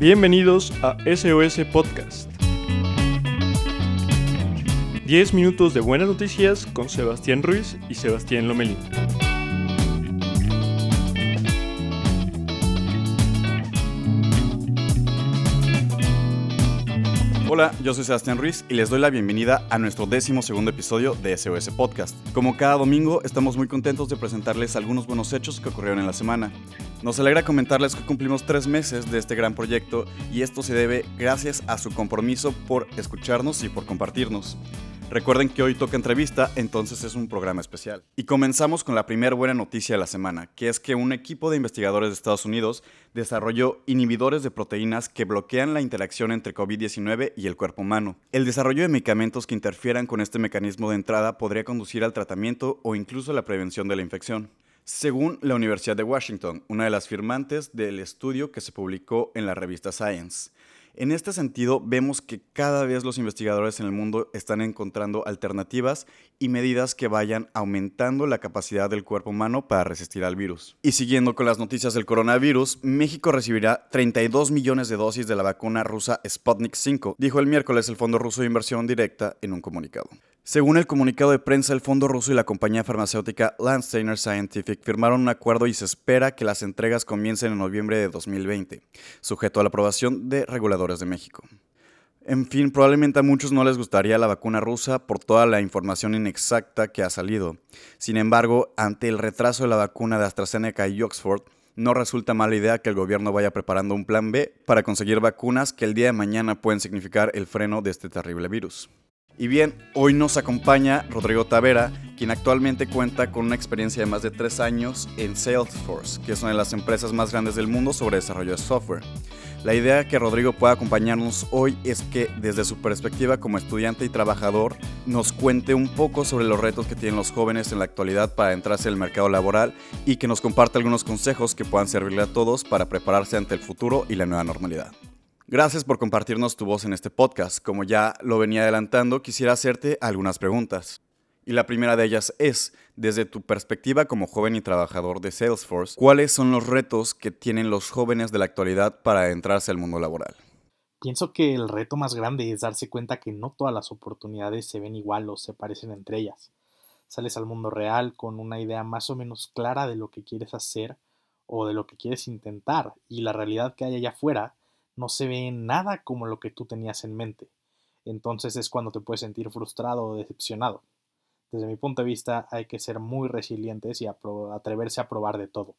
Bienvenidos a SOS Podcast. 10 minutos de buenas noticias con Sebastián Ruiz y Sebastián Lomelín. Hola, yo soy Sebastián Ruiz y les doy la bienvenida a nuestro décimo segundo episodio de SOS Podcast. Como cada domingo, estamos muy contentos de presentarles algunos buenos hechos que ocurrieron en la semana. Nos alegra comentarles que cumplimos tres meses de este gran proyecto y esto se debe gracias a su compromiso por escucharnos y por compartirnos. Recuerden que hoy toca entrevista, entonces es un programa especial. Y comenzamos con la primera buena noticia de la semana, que es que un equipo de investigadores de Estados Unidos desarrolló inhibidores de proteínas que bloquean la interacción entre COVID-19 y el cuerpo humano. El desarrollo de medicamentos que interfieran con este mecanismo de entrada podría conducir al tratamiento o incluso a la prevención de la infección. Según la Universidad de Washington, una de las firmantes del estudio que se publicó en la revista Science, en este sentido, vemos que cada vez los investigadores en el mundo están encontrando alternativas y medidas que vayan aumentando la capacidad del cuerpo humano para resistir al virus. Y siguiendo con las noticias del coronavirus, México recibirá 32 millones de dosis de la vacuna rusa Sputnik 5, dijo el miércoles el Fondo Ruso de Inversión Directa en un comunicado. Según el comunicado de prensa, el fondo ruso y la compañía farmacéutica Landsteiner Scientific firmaron un acuerdo y se espera que las entregas comiencen en noviembre de 2020, sujeto a la aprobación de reguladores de México. En fin, probablemente a muchos no les gustaría la vacuna rusa por toda la información inexacta que ha salido. Sin embargo, ante el retraso de la vacuna de AstraZeneca y Oxford, no resulta mala idea que el gobierno vaya preparando un plan B para conseguir vacunas que el día de mañana pueden significar el freno de este terrible virus. Y bien, hoy nos acompaña Rodrigo Tavera, quien actualmente cuenta con una experiencia de más de tres años en Salesforce, que es una de las empresas más grandes del mundo sobre desarrollo de software. La idea que Rodrigo pueda acompañarnos hoy es que desde su perspectiva como estudiante y trabajador nos cuente un poco sobre los retos que tienen los jóvenes en la actualidad para entrarse al mercado laboral y que nos comparte algunos consejos que puedan servirle a todos para prepararse ante el futuro y la nueva normalidad. Gracias por compartirnos tu voz en este podcast. Como ya lo venía adelantando, quisiera hacerte algunas preguntas. Y la primera de ellas es, desde tu perspectiva como joven y trabajador de Salesforce, ¿cuáles son los retos que tienen los jóvenes de la actualidad para adentrarse al mundo laboral? Pienso que el reto más grande es darse cuenta que no todas las oportunidades se ven igual o se parecen entre ellas. Sales al mundo real con una idea más o menos clara de lo que quieres hacer o de lo que quieres intentar y la realidad que hay allá afuera no se ve nada como lo que tú tenías en mente. Entonces es cuando te puedes sentir frustrado o decepcionado. Desde mi punto de vista hay que ser muy resilientes y atreverse a probar de todo.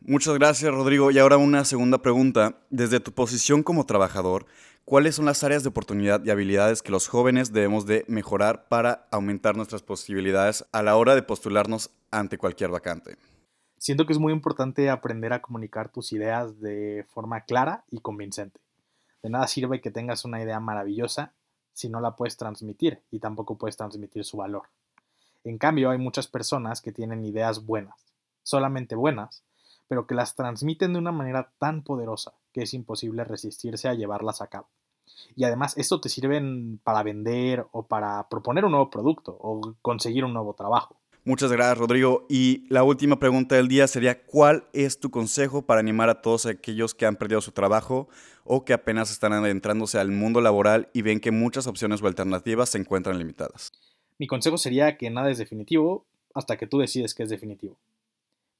Muchas gracias Rodrigo. Y ahora una segunda pregunta. Desde tu posición como trabajador, ¿cuáles son las áreas de oportunidad y habilidades que los jóvenes debemos de mejorar para aumentar nuestras posibilidades a la hora de postularnos ante cualquier vacante? Siento que es muy importante aprender a comunicar tus ideas de forma clara y convincente. De nada sirve que tengas una idea maravillosa si no la puedes transmitir y tampoco puedes transmitir su valor. En cambio, hay muchas personas que tienen ideas buenas, solamente buenas, pero que las transmiten de una manera tan poderosa que es imposible resistirse a llevarlas a cabo. Y además, esto te sirve para vender o para proponer un nuevo producto o conseguir un nuevo trabajo. Muchas gracias, Rodrigo. Y la última pregunta del día sería, ¿cuál es tu consejo para animar a todos aquellos que han perdido su trabajo o que apenas están adentrándose al mundo laboral y ven que muchas opciones o alternativas se encuentran limitadas? Mi consejo sería que nada es definitivo hasta que tú decides que es definitivo.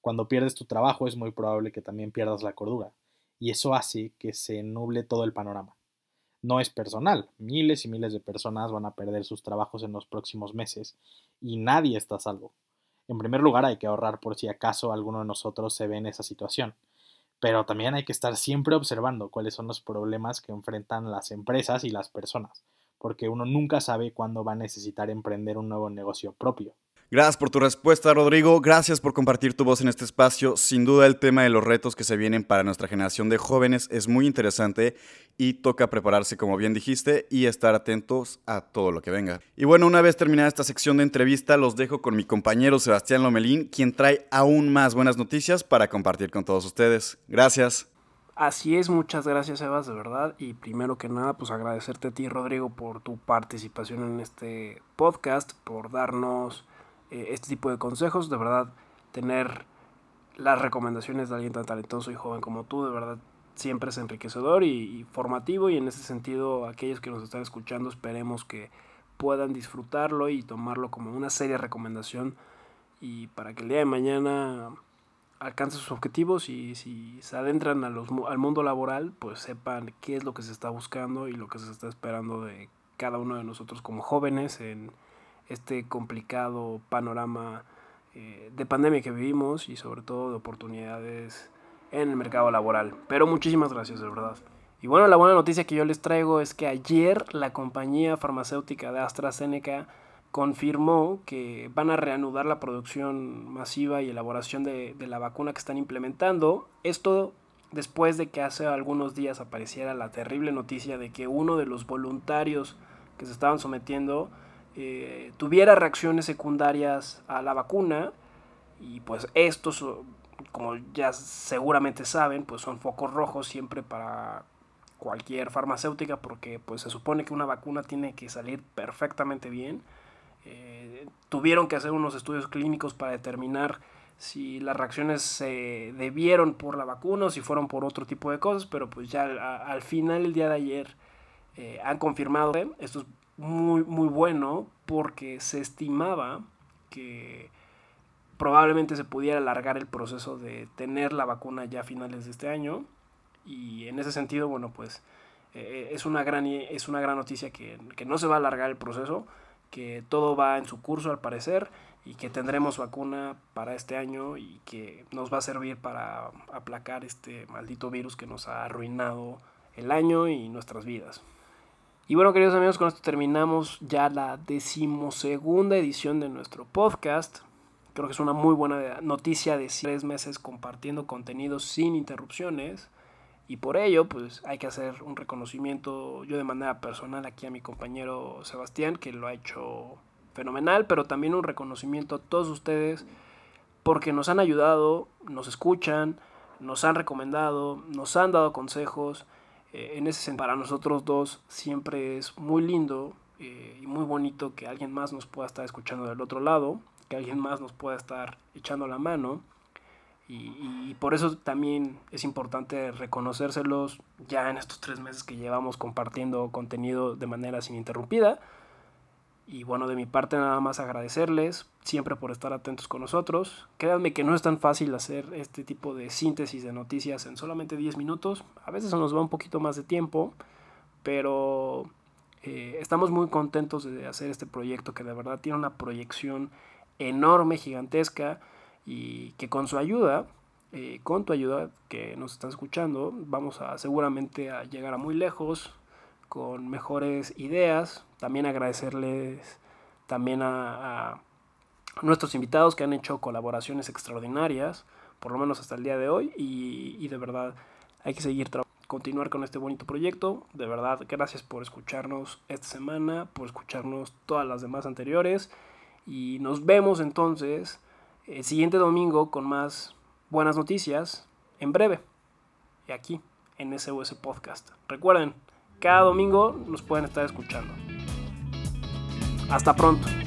Cuando pierdes tu trabajo es muy probable que también pierdas la cordura, y eso hace que se nuble todo el panorama no es personal. Miles y miles de personas van a perder sus trabajos en los próximos meses y nadie está a salvo. En primer lugar, hay que ahorrar por si acaso alguno de nosotros se ve en esa situación. Pero también hay que estar siempre observando cuáles son los problemas que enfrentan las empresas y las personas, porque uno nunca sabe cuándo va a necesitar emprender un nuevo negocio propio. Gracias por tu respuesta, Rodrigo. Gracias por compartir tu voz en este espacio. Sin duda el tema de los retos que se vienen para nuestra generación de jóvenes es muy interesante y toca prepararse, como bien dijiste, y estar atentos a todo lo que venga. Y bueno, una vez terminada esta sección de entrevista, los dejo con mi compañero Sebastián Lomelín, quien trae aún más buenas noticias para compartir con todos ustedes. Gracias. Así es, muchas gracias Sebas, de verdad. Y primero que nada, pues agradecerte a ti, Rodrigo, por tu participación en este podcast, por darnos eh, este tipo de consejos. De verdad, tener las recomendaciones de alguien tan talentoso y joven como tú, de verdad, siempre es enriquecedor y, formativo y en ese sentido aquellos que nos están escuchando esperemos que puedan disfrutarlo y tomarlo como una seria recomendación y para que el día de mañana alcance sus objetivos y si se adentran a los, al mundo laboral pues sepan qué es lo que se está buscando y lo que se está esperando de cada uno de nosotros como jóvenes en este complicado panorama eh, de pandemia que vivimos y sobre todo de oportunidades en el mercado laboral. Pero muchísimas gracias, de verdad. Y bueno, la buena noticia que yo les traigo es que ayer la compañía farmacéutica de AstraZeneca confirmó que van a reanudar la producción masiva y elaboración de, de, la vacuna que están implementando. Esto después de que hace algunos días apareciera la terrible noticia de que uno de los voluntarios que se estaban sometiendo eh, tuviera reacciones secundarias a la vacuna y pues estos como ya seguramente saben pues son focos rojos siempre para cualquier farmacéutica porque pues se supone que una vacuna tiene que salir perfectamente bien. Eh, tuvieron que hacer unos estudios clínicos para determinar si las reacciones se debieron por la vacuna o si fueron por otro tipo de cosas pero pues ya al final el día de ayer eh, han confirmado esto es muy, muy bueno porque se estimaba que probablemente se pudiera alargar el proceso de tener la vacuna ya a finales de este año y en ese sentido, bueno, pues eh, es, una gran, es una gran noticia que, que no se va a alargar el proceso, que todo va en su curso al parecer y que tendremos vacuna para este año y que nos va a servir para aplacar este maldito virus que nos ha arruinado el año y nuestras vidas. Y bueno, queridos amigos, con esto terminamos ya la decimosegunda edición de nuestro podcast. Creo que es una muy buena noticia de tres meses compartiendo contenido sin interrupciones. Y por ello, pues hay que hacer un reconocimiento yo de manera personal aquí a mi compañero Sebastián, que lo ha hecho fenomenal, pero también un reconocimiento a todos ustedes porque nos han ayudado, nos escuchan, nos han recomendado, nos han dado consejos eh, en ese sentido, para nosotros dos siempre es muy lindo eh, y muy bonito que alguien más nos pueda estar escuchando del otro lado, que alguien más nos pueda estar echando la mano. Y, por eso también es importante reconocérselos ya en estos tres meses que llevamos compartiendo contenido de manera sin interrumpida. Y bueno, de mi parte nada más agradecerles siempre por estar atentos con nosotros. Créanme que no es tan fácil hacer este tipo de síntesis de noticias en solamente 10 minutos. A veces nos va un poquito más de tiempo, pero eh, estamos muy contentos de hacer este proyecto que de verdad tiene una proyección enorme, gigantesca y que con su ayuda, eh, con tu ayuda que nos estás escuchando, vamos a seguramente a llegar a muy lejos con mejores ideas. También agradecerles también a, nuestros invitados que han hecho colaboraciones extraordinarias, por lo menos hasta el día de hoy, y, de verdad hay que seguir continuar con este bonito proyecto. De verdad, gracias por escucharnos esta semana, por escucharnos todas las demás anteriores. Y nos vemos entonces el siguiente domingo con más buenas noticias en breve. Y aquí en SOS Podcast. Recuerden, cada domingo nos pueden estar escuchando. Hasta pronto.